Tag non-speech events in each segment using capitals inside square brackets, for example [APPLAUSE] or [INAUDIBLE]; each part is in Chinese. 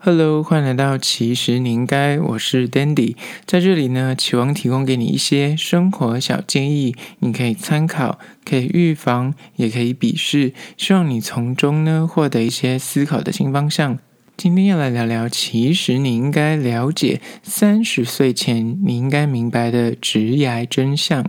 Hello，欢迎来到其实你应该，我是 Dandy，在这里呢，期望提供给你一些生活小建议，你可以参考，可以预防，也可以鄙视，希望你从中呢获得一些思考的新方向。今天要来聊聊，其实你应该了解三十岁前你应该明白的职涯真相。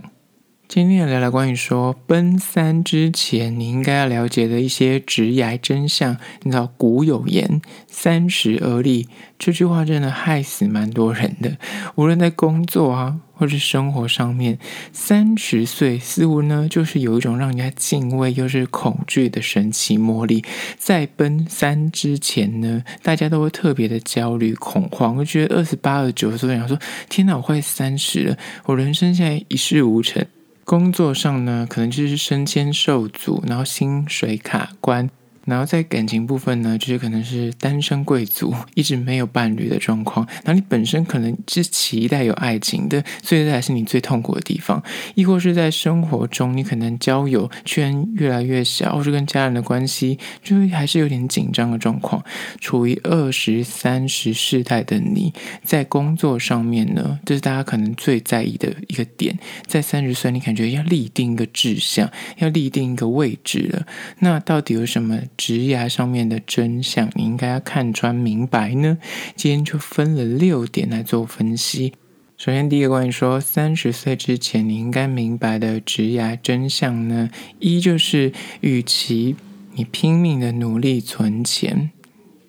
今天聊聊关于说奔三之前你应该要了解的一些职涯真相。你知道古有言“三十而立”这句话真的害死蛮多人的。无论在工作啊，或是生活上面，三十岁似乎呢就是有一种让人家敬畏又是恐惧的神奇魔力。在奔三之前呢，大家都会特别的焦虑恐慌，我觉得二十八、二十九岁，想说：“天哪，我快三十了，我人生现在一事无成。”工作上呢，可能就是升迁受阻，然后薪水卡关。然后在感情部分呢，就是可能是单身贵族，一直没有伴侣的状况。然后你本身可能是期待有爱情的，所以这才是你最痛苦的地方。亦或是在生活中，你可能交友圈越来越小，或是跟家人的关系，就还是有点紧张的状况。处于二十三十世代的你，在工作上面呢，这是大家可能最在意的一个点。在三十岁，你感觉要立定一个志向，要立定一个位置了。那到底有什么？职涯上面的真相，你应该要看穿明白呢。今天就分了六点来做分析。首先，第一个关于说三十岁之前你应该明白的职涯真相呢，一就是，与其你拼命的努力存钱，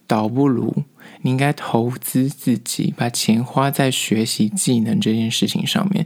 倒不如你应该投资自己，把钱花在学习技能这件事情上面。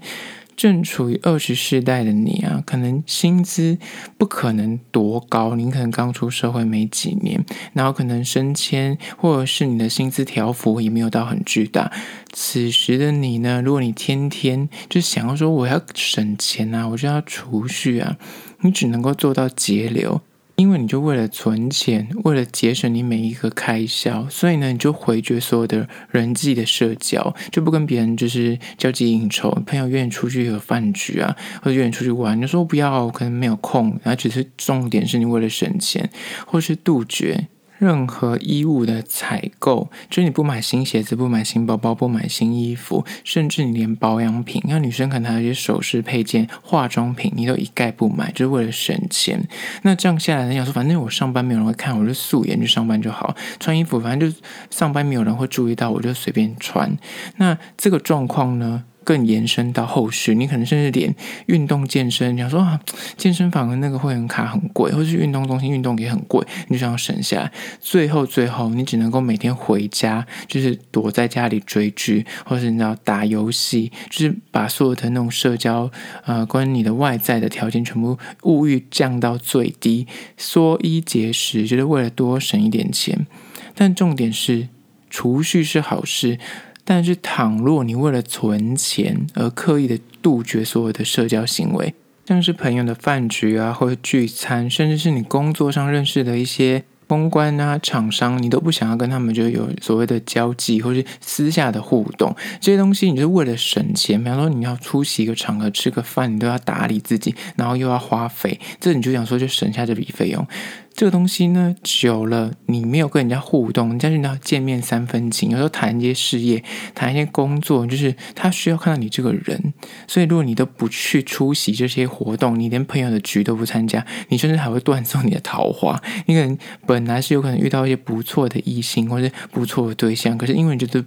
正处于二十世代的你啊，可能薪资不可能多高，你可能刚出社会没几年，然后可能升迁或者是你的薪资条幅也没有到很巨大。此时的你呢，如果你天天就想要说我要省钱啊，我就要储蓄啊，你只能够做到节流。因为你就为了存钱，为了节省你每一个开销，所以呢，你就回绝所有的人际的社交，就不跟别人就是交际应酬，朋友约你出去有饭局啊，或者约你出去玩，你说不要，我可能没有空，然后只是重点是你为了省钱，或是杜绝。任何衣物的采购，就是你不买新鞋子，不买新包包，不买新衣服，甚至你连保养品，像女生可能还有一些首饰配件、化妆品，你都一概不买，就是为了省钱。那这样下来，你想说，反正我上班没有人会看，我就素颜去上班就好，穿衣服反正就上班没有人会注意到，我就随便穿。那这个状况呢？更延伸到后续，你可能甚至连运动健身，你想说啊，健身房的那个会员卡很贵，或是运动中心运动也很贵，你就想要省下来。最后，最后你只能够每天回家，就是躲在家里追剧，或是你知道打游戏，就是把所有的那种社交，呃，关于你的外在的条件全部物欲降到最低，缩衣节食，就是为了多省一点钱。但重点是，储蓄是好事。但是，倘若你为了存钱而刻意的杜绝所有的社交行为，像是朋友的饭局啊，或者聚餐，甚至是你工作上认识的一些公关啊、厂商，你都不想要跟他们就有所谓的交际，或是私下的互动，这些东西，你是为了省钱。比方说，你要出席一个场合吃个饭，你都要打理自己，然后又要花费，这你就想说就省下这笔费用。这个东西呢，久了你没有跟人家互动，人家就要见面三分情。有时候谈一些事业，谈一些工作，就是他需要看到你这个人。所以如果你都不去出席这些活动，你连朋友的局都不参加，你甚至还会断送你的桃花。你可能本来是有可能遇到一些不错的异性或者不错的对象，可是因为你觉得。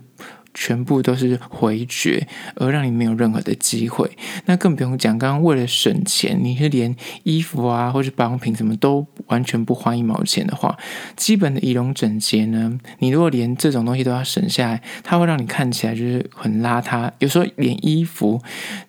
全部都是回绝，而让你没有任何的机会。那更不用讲，刚刚为了省钱，你是连衣服啊，或是保养品什么都完全不花一毛钱的话，基本的仪容整洁呢，你如果连这种东西都要省下来，它会让你看起来就是很邋遢。有时候连衣服，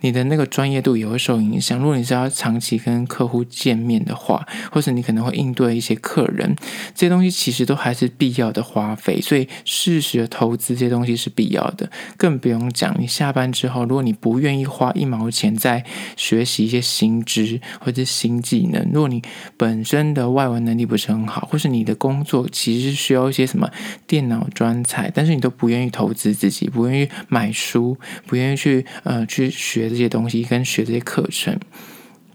你的那个专业度也会受影响。如果你是要长期跟客户见面的话，或者你可能会应对一些客人，这些东西其实都还是必要的花费。所以适时的投资这些东西是必要。的，更不用讲。你下班之后，如果你不愿意花一毛钱在学习一些新知或者新技能，如果你本身的外文能力不是很好，或是你的工作其实需要一些什么电脑专才，但是你都不愿意投资自己，不愿意买书，不愿意去呃去学这些东西跟学这些课程，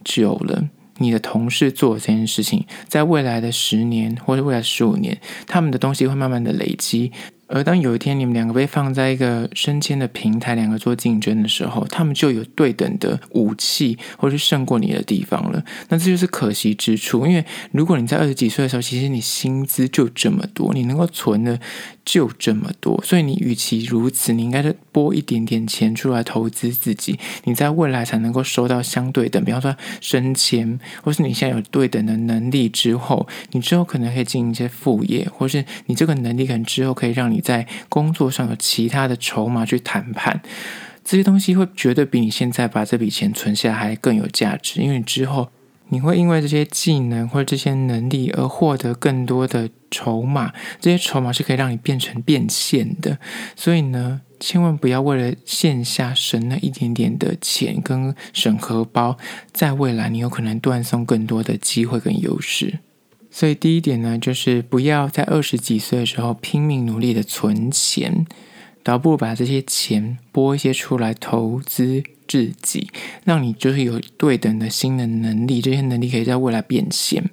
久了，你的同事做这件事情，在未来的十年或者未来十五年，他们的东西会慢慢的累积。而当有一天你们两个被放在一个升迁的平台，两个做竞争的时候，他们就有对等的武器，或是胜过你的地方了。那这就是可惜之处，因为如果你在二十几岁的时候，其实你薪资就这么多，你能够存的就这么多，所以你与其如此，你应该是拨一点点钱出来投资自己，你在未来才能够收到相对等，比方说升迁，或是你现在有对等的能力之后，你之后可能可以进行一些副业，或是你这个能力可能之后可以让你在工作上有其他的筹码去谈判，这些东西会绝对比你现在把这笔钱存下来还更有价值，因为你之后你会因为这些技能或者这些能力而获得更多的筹码，这些筹码是可以让你变成变现的，所以呢，千万不要为了线下省那一点点的钱跟省荷包，在未来你有可能断送更多的机会跟优势。所以第一点呢，就是不要在二十几岁的时候拼命努力的存钱，倒不如把这些钱拨一些出来投资自己，让你就是有对等的新的能力，这些能力可以在未来变现。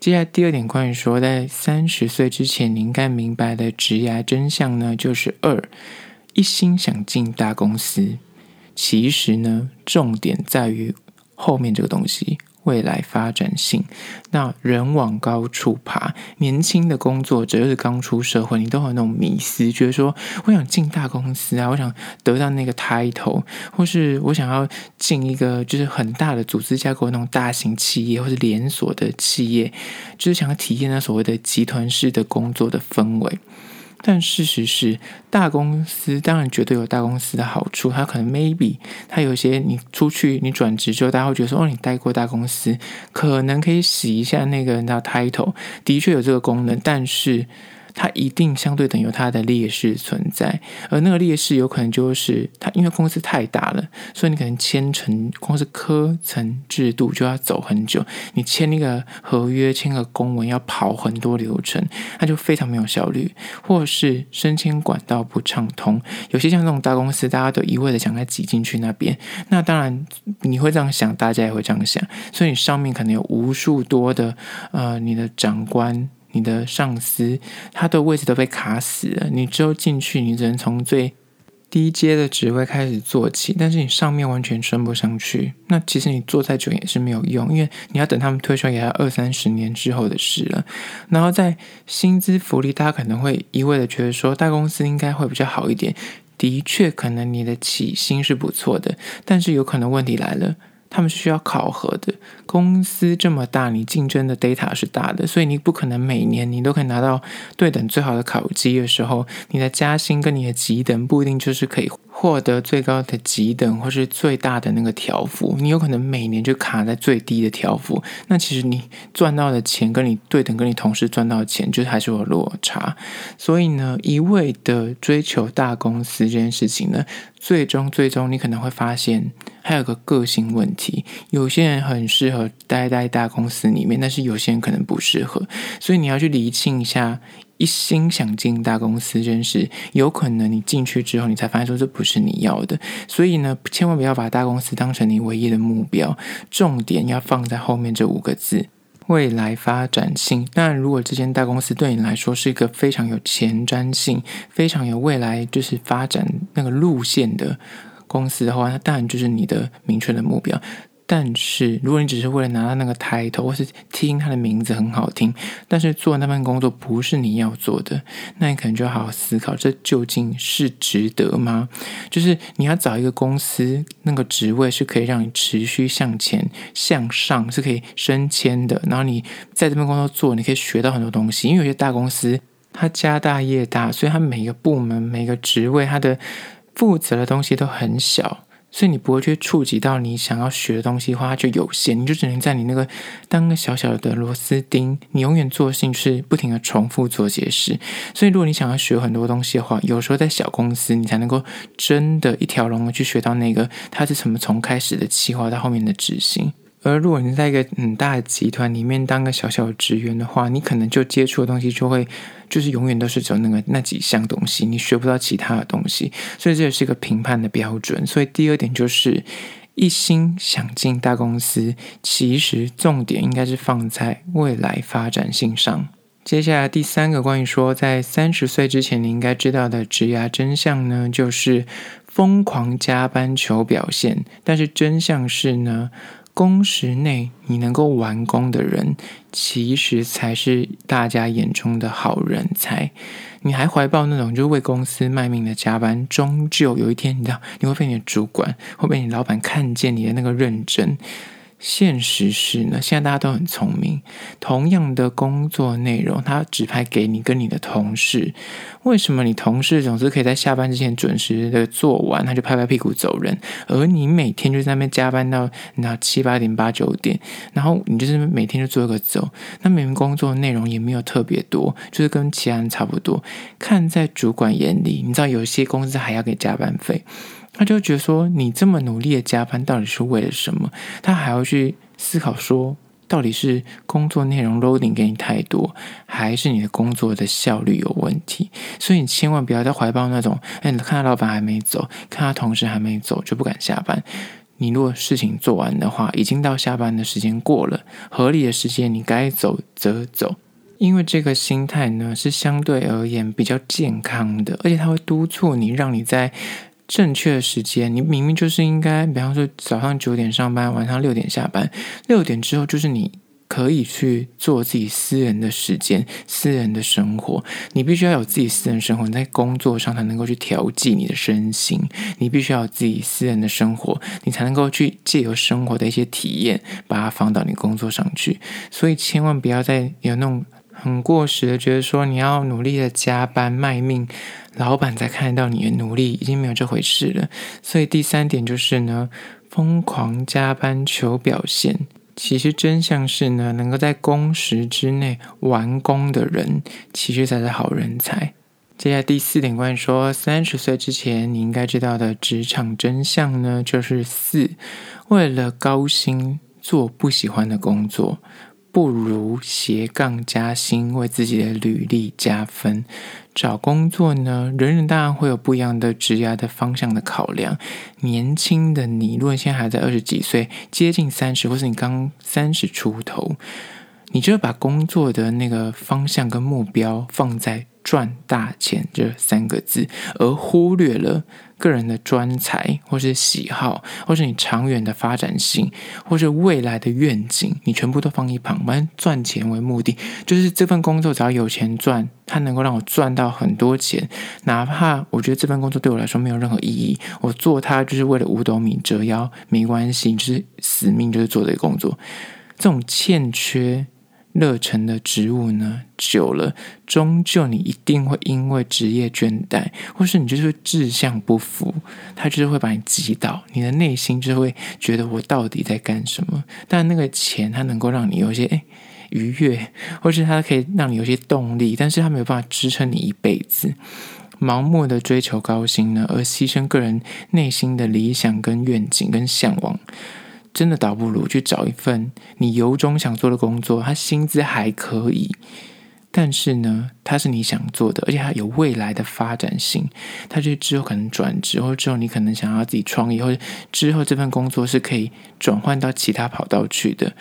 接下来第二点，关于说在三十岁之前你应该明白的职业真相呢，就是二，一心想进大公司，其实呢，重点在于后面这个东西。未来发展性，那人往高处爬。年轻的工作者，就是刚出社会，你都有那种迷思，觉得说我想进大公司啊，我想得到那个 title，或是我想要进一个就是很大的组织架构那种大型企业或是连锁的企业，就是想要体验那所谓的集团式的工作的氛围。但事实是，大公司当然绝对有大公司的好处。它可能 maybe 它有些你出去你转职之后，大家会觉得说哦，你待过大公司，可能可以洗一下那个人的 title，的确有这个功能，但是。它一定相对等有它的劣势存在，而那个劣势有可能就是它因为公司太大了，所以你可能签成光是科层制度就要走很久，你签那个合约、签个公文要跑很多流程，那就非常没有效率，或是升迁管道不畅通。有些像这种大公司，大家都一味的想再挤进去那边，那当然你会这样想，大家也会这样想，所以你上面可能有无数多的呃你的长官。你的上司，他的位置都被卡死了。你之后进去，你只能从最低阶的职位开始做起，但是你上面完全升不上去。那其实你做再久也是没有用，因为你要等他们退休，也要二三十年之后的事了。然后在薪资福利，大家可能会一味的觉得说大公司应该会比较好一点。的确，可能你的起薪是不错的，但是有可能问题来了。他们是需要考核的。公司这么大，你竞争的 data 是大的，所以你不可能每年你都可以拿到对等最好的考绩的时候，你的加薪跟你的级等不一定就是可以获得最高的级等或是最大的那个条幅。你有可能每年就卡在最低的条幅，那其实你赚到的钱跟你对等跟你同事赚到的钱，就是还是有落差。所以呢，一味的追求大公司这件事情呢，最终最终你可能会发现。还有个个性问题，有些人很适合待在大公司里面，但是有些人可能不适合，所以你要去厘清一下，一心想进大公司这件事，有可能你进去之后，你才发现说这不是你要的，所以呢，千万不要把大公司当成你唯一的目标，重点要放在后面这五个字：未来发展性。当然，如果这间大公司对你来说是一个非常有前瞻性、非常有未来就是发展那个路线的。公司的话，那当然就是你的明确的目标。但是，如果你只是为了拿到那个抬头，或是听他的名字很好听，但是做那份工作不是你要做的，那你可能就要好好思考，这究竟是值得吗？就是你要找一个公司，那个职位是可以让你持续向前向上，是可以升迁的。然后你在这份工作做，你可以学到很多东西。因为有些大公司，它家大业大，所以它每个部门、每个职位，它的负责的东西都很小，所以你不会去触及到你想要学的东西的话，就有限，你就只能在你那个当个小小的螺丝钉，你永远做的事情是不停的重复做解释。所以，如果你想要学很多东西的话，有时候在小公司，你才能够真的一条龙的去学到那个它是什么从开始的企划到后面的执行。而如果你在一个很大的集团里面当个小小的职员的话，你可能就接触的东西就会就是永远都是只有那个那几项东西，你学不到其他的东西，所以这也是一个评判的标准。所以第二点就是一心想进大公司，其实重点应该是放在未来发展性上。接下来第三个关于说，在三十岁之前你应该知道的职涯真相呢，就是疯狂加班求表现。但是真相是呢，工时内你能够完工的人，其实才是大家眼中的好人才。你还怀抱那种就是为公司卖命的加班，终究有一天，你知道你会被你的主管，会被你老板看见你的那个认真。现实是呢，现在大家都很聪明。同样的工作内容，他指派给你跟你的同事。为什么你同事总是可以在下班之前准时的做完，他就拍拍屁股走人，而你每天就在那边加班到那七八点、八九点，然后你就是每天就做一个走。那明明工作内容也没有特别多，就是跟其他人差不多。看在主管眼里，你知道有些公司还要给加班费。他就觉得说，你这么努力的加班，到底是为了什么？他还要去思考说，到底是工作内容 loading 给你太多，还是你的工作的效率有问题？所以你千万不要再怀抱那种，哎，看他老板还没走，看他同事还没走，就不敢下班。你如果事情做完的话，已经到下班的时间过了，合理的时间你该走则走，因为这个心态呢，是相对而言比较健康的，而且他会督促你，让你在。正确的时间，你明明就是应该，比方说早上九点上班，晚上六点下班。六点之后就是你可以去做自己私人的时间、私人的生活。你必须要有自己私人生活，你在工作上才能够去调剂你的身心。你必须要有自己私人的生活，你才能够去借由生活的一些体验，把它放到你工作上去。所以千万不要再有那种。很过时的，觉得说你要努力的加班卖命，老板才看得到你的努力，已经没有这回事了。所以第三点就是呢，疯狂加班求表现，其实真相是呢，能够在工时之内完工的人，其实才是好人才。接下来第四点，关于说三十岁之前你应该知道的职场真相呢，就是四，为了高薪做不喜欢的工作。不如斜杠加薪，为自己的履历加分。找工作呢，人人当然会有不一样的职业的方向的考量。年轻的你，如果现在还在二十几岁，接近三十，或是你刚三十出头，你就把工作的那个方向跟目标放在赚大钱这三个字，而忽略了。个人的专才，或是喜好，或是你长远的发展性，或是未来的愿景，你全部都放一旁。反正赚钱为目的，就是这份工作只要有钱赚，它能够让我赚到很多钱，哪怕我觉得这份工作对我来说没有任何意义，我做它就是为了五斗米折腰，没关系，就是死命就是做这个工作。这种欠缺。热忱的职务呢，久了，终究你一定会因为职业倦怠，或是你就是志向不符，他就是会把你击倒，你的内心就会觉得我到底在干什么？但那个钱，它能够让你有些诶愉悦，或是它可以让你有些动力，但是它没有办法支撑你一辈子。盲目的追求高薪呢，而牺牲个人内心的理想跟愿景跟向往。真的倒不如去找一份你由衷想做的工作，他薪资还可以，但是呢，它是你想做的，而且它有未来的发展性。它就之后可能转职，或者之后你可能想要自己创业，或者之后这份工作是可以转换到其他跑道去的。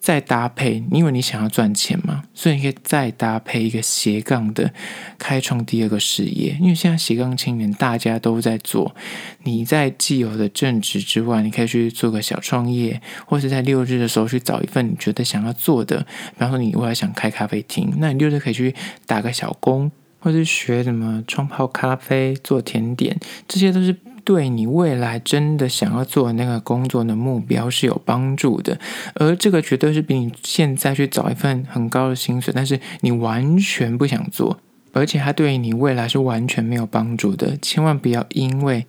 再搭配，因为你想要赚钱嘛，所以你可以再搭配一个斜杠的，开创第二个事业。因为现在斜杠青年大家都在做，你在既有的正职之外，你可以去做个小创业，或是在六日的时候去找一份你觉得想要做的。比方说，你未来想开咖啡厅，那你六日可以去打个小工，或是学什么冲泡咖啡、做甜点，这些都是。对你未来真的想要做那个工作的目标是有帮助的，而这个绝对是比你现在去找一份很高的薪水，但是你完全不想做，而且它对你未来是完全没有帮助的。千万不要因为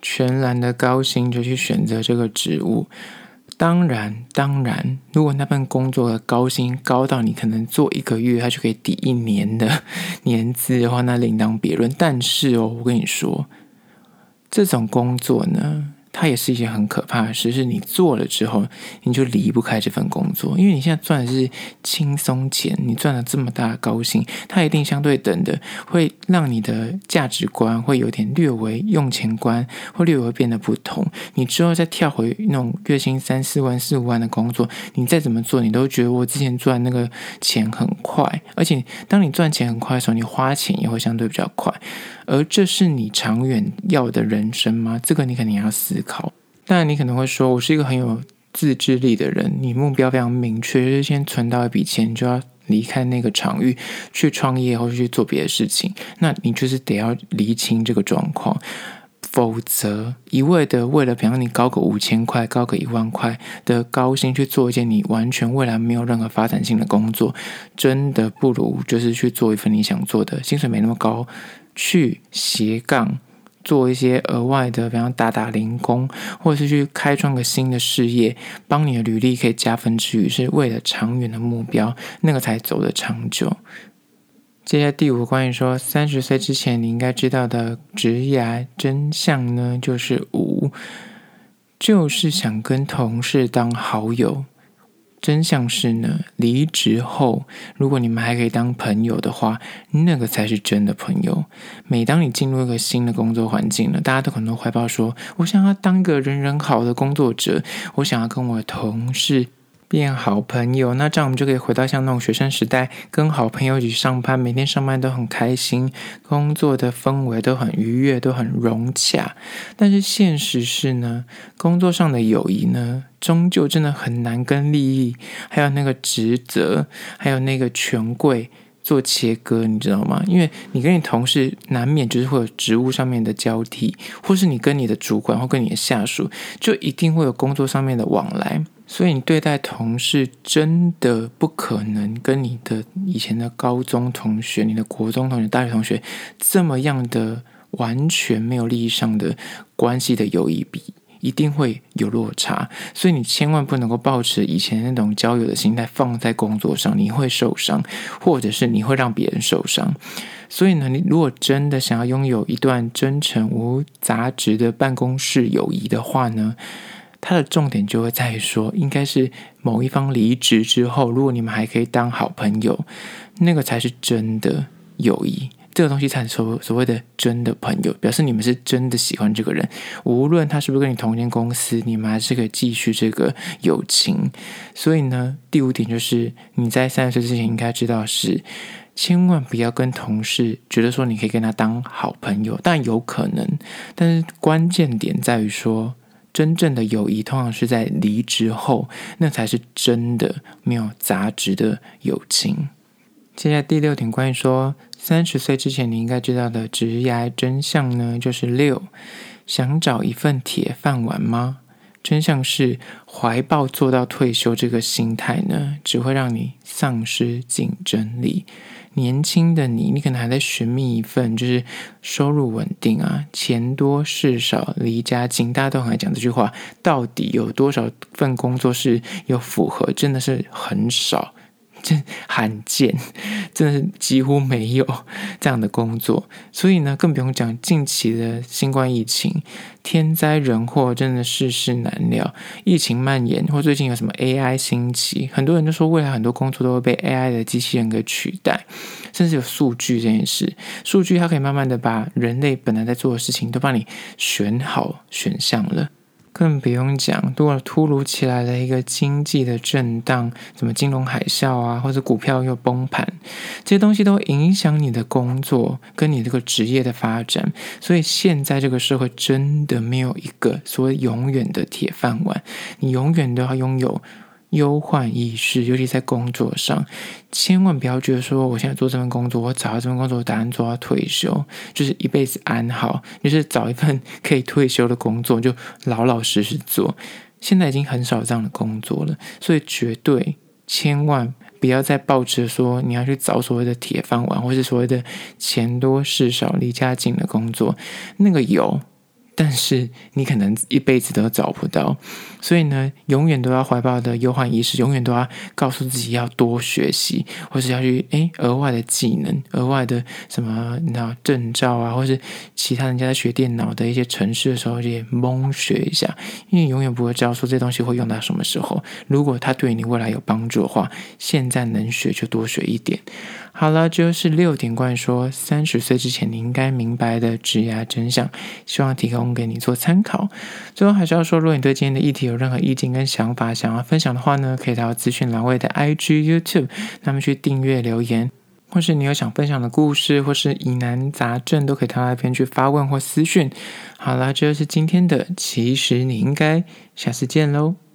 全然的高薪就去选择这个职务。当然，当然，如果那份工作的高薪高到你可能做一个月，它就可以抵一年的 [LAUGHS] 年资的话，那另当别论。但是哦，我跟你说。这种工作呢，它也是一件很可怕的事，是你做了之后，你就离不开这份工作，因为你现在赚的是轻松钱，你赚了这么大的高薪，它一定相对等的会让你的价值观会有点略微用钱观会略微变得不同。你之后再跳回那种月薪三四万、四五万的工作，你再怎么做，你都觉得我之前赚那个钱很快，而且当你赚钱很快的时候，你花钱也会相对比较快。而这是你长远要的人生吗？这个你肯定要思考。当然，你可能会说，我是一个很有自制力的人，你目标非常明确，就是先存到一笔钱，就要离开那个场域去创业或者去做别的事情。那你就是得要厘清这个状况，否则一味的为了比方你高个五千块、高个一万块的高薪去做一件你完全未来没有任何发展性的工作，真的不如就是去做一份你想做的，薪水没那么高。去斜杠做一些额外的，比方打打零工，或者是去开创个新的事业，帮你的履历可以加分之余，是为了长远的目标，那个才走得长久。接下来第五个关于说三十岁之前你应该知道的职业真相呢，就是五，就是想跟同事当好友。真相是呢，离职后，如果你们还可以当朋友的话，那个才是真的朋友。每当你进入一个新的工作环境呢，大家都可能怀抱说，我想要当个人人好的工作者，我想要跟我的同事。变好朋友，那这样我们就可以回到像那种学生时代，跟好朋友一起上班，每天上班都很开心，工作的氛围都很愉悦，都很融洽。但是现实是呢，工作上的友谊呢，终究真的很难跟利益，还有那个职责，还有那个权贵做切割，你知道吗？因为你跟你同事难免就是会有职务上面的交替，或是你跟你的主管或跟你的下属，就一定会有工作上面的往来。所以你对待同事真的不可能跟你的以前的高中同学、你的国中同学、大学同学这么样的完全没有利益上的关系的友谊比，一定会有落差。所以你千万不能够抱持以前那种交友的心态放在工作上，你会受伤，或者是你会让别人受伤。所以呢，你如果真的想要拥有一段真诚无杂质的办公室友谊的话呢，它的重点就会在于说，应该是某一方离职之后，如果你们还可以当好朋友，那个才是真的友谊。这个东西才所所谓的真的朋友，表示你们是真的喜欢这个人，无论他是不是跟你同一间公司，你们还是可以继续这个友情。所以呢，第五点就是你在三十岁之前应该知道是，千万不要跟同事觉得说你可以跟他当好朋友，但有可能，但是关键点在于说。真正的友谊通常是在离职后，那才是真的没有杂质的友情。接下来第六点，关于说三十岁之前你应该知道的职业真相呢，就是六，想找一份铁饭碗吗？真相是怀抱做到退休这个心态呢，只会让你丧失竞争力。年轻的你，你可能还在寻觅一份就是收入稳定啊，钱多事少，离家近。大家都很爱讲这句话，到底有多少份工作是有符合？真的是很少。这罕见，真的是几乎没有这样的工作，所以呢，更不用讲近期的新冠疫情，天灾人祸真的世事难料。疫情蔓延，或最近有什么 AI 兴起，很多人都说未来很多工作都会被 AI 的机器人给取代，甚至有数据这件事，数据它可以慢慢的把人类本来在做的事情都帮你选好选项了。更不用讲，如果突如其来的一个经济的震荡，什么金融海啸啊，或者股票又崩盘，这些东西都影响你的工作跟你这个职业的发展。所以现在这个社会真的没有一个所谓永远的铁饭碗，你永远都要拥有。忧患意识，尤其在工作上，千万不要觉得说，我现在做这份工作，我找到这份工作，我打算做到退休，就是一辈子安好，就是找一份可以退休的工作，就老老实实做。现在已经很少这样的工作了，所以绝对千万不要再抱着说你要去找所谓的铁饭碗，或是所谓的钱多事少、离家近的工作，那个有。但是你可能一辈子都找不到，所以呢，永远都要怀抱的忧患意识，永远都要告诉自己要多学习，或是要去诶额外的技能、额外的什么那证照啊，或是其他人家在学电脑的一些程式的时候，也蒙学一下，因为永远不会知道说这东西会用到什么时候。如果它对你未来有帮助的话，现在能学就多学一点。好了，这就是六点关于说三十岁之前你应该明白的职涯真相，希望提供给你做参考。最后还是要说，如果你对今天的议题有任何意见跟想法想要分享的话呢，可以到资讯栏位的 IG、YouTube，那么去订阅留言，或是你有想分享的故事或是疑难杂症，都可以到那边去发问或私讯。好了，这就是今天的，其实你应该下次见喽。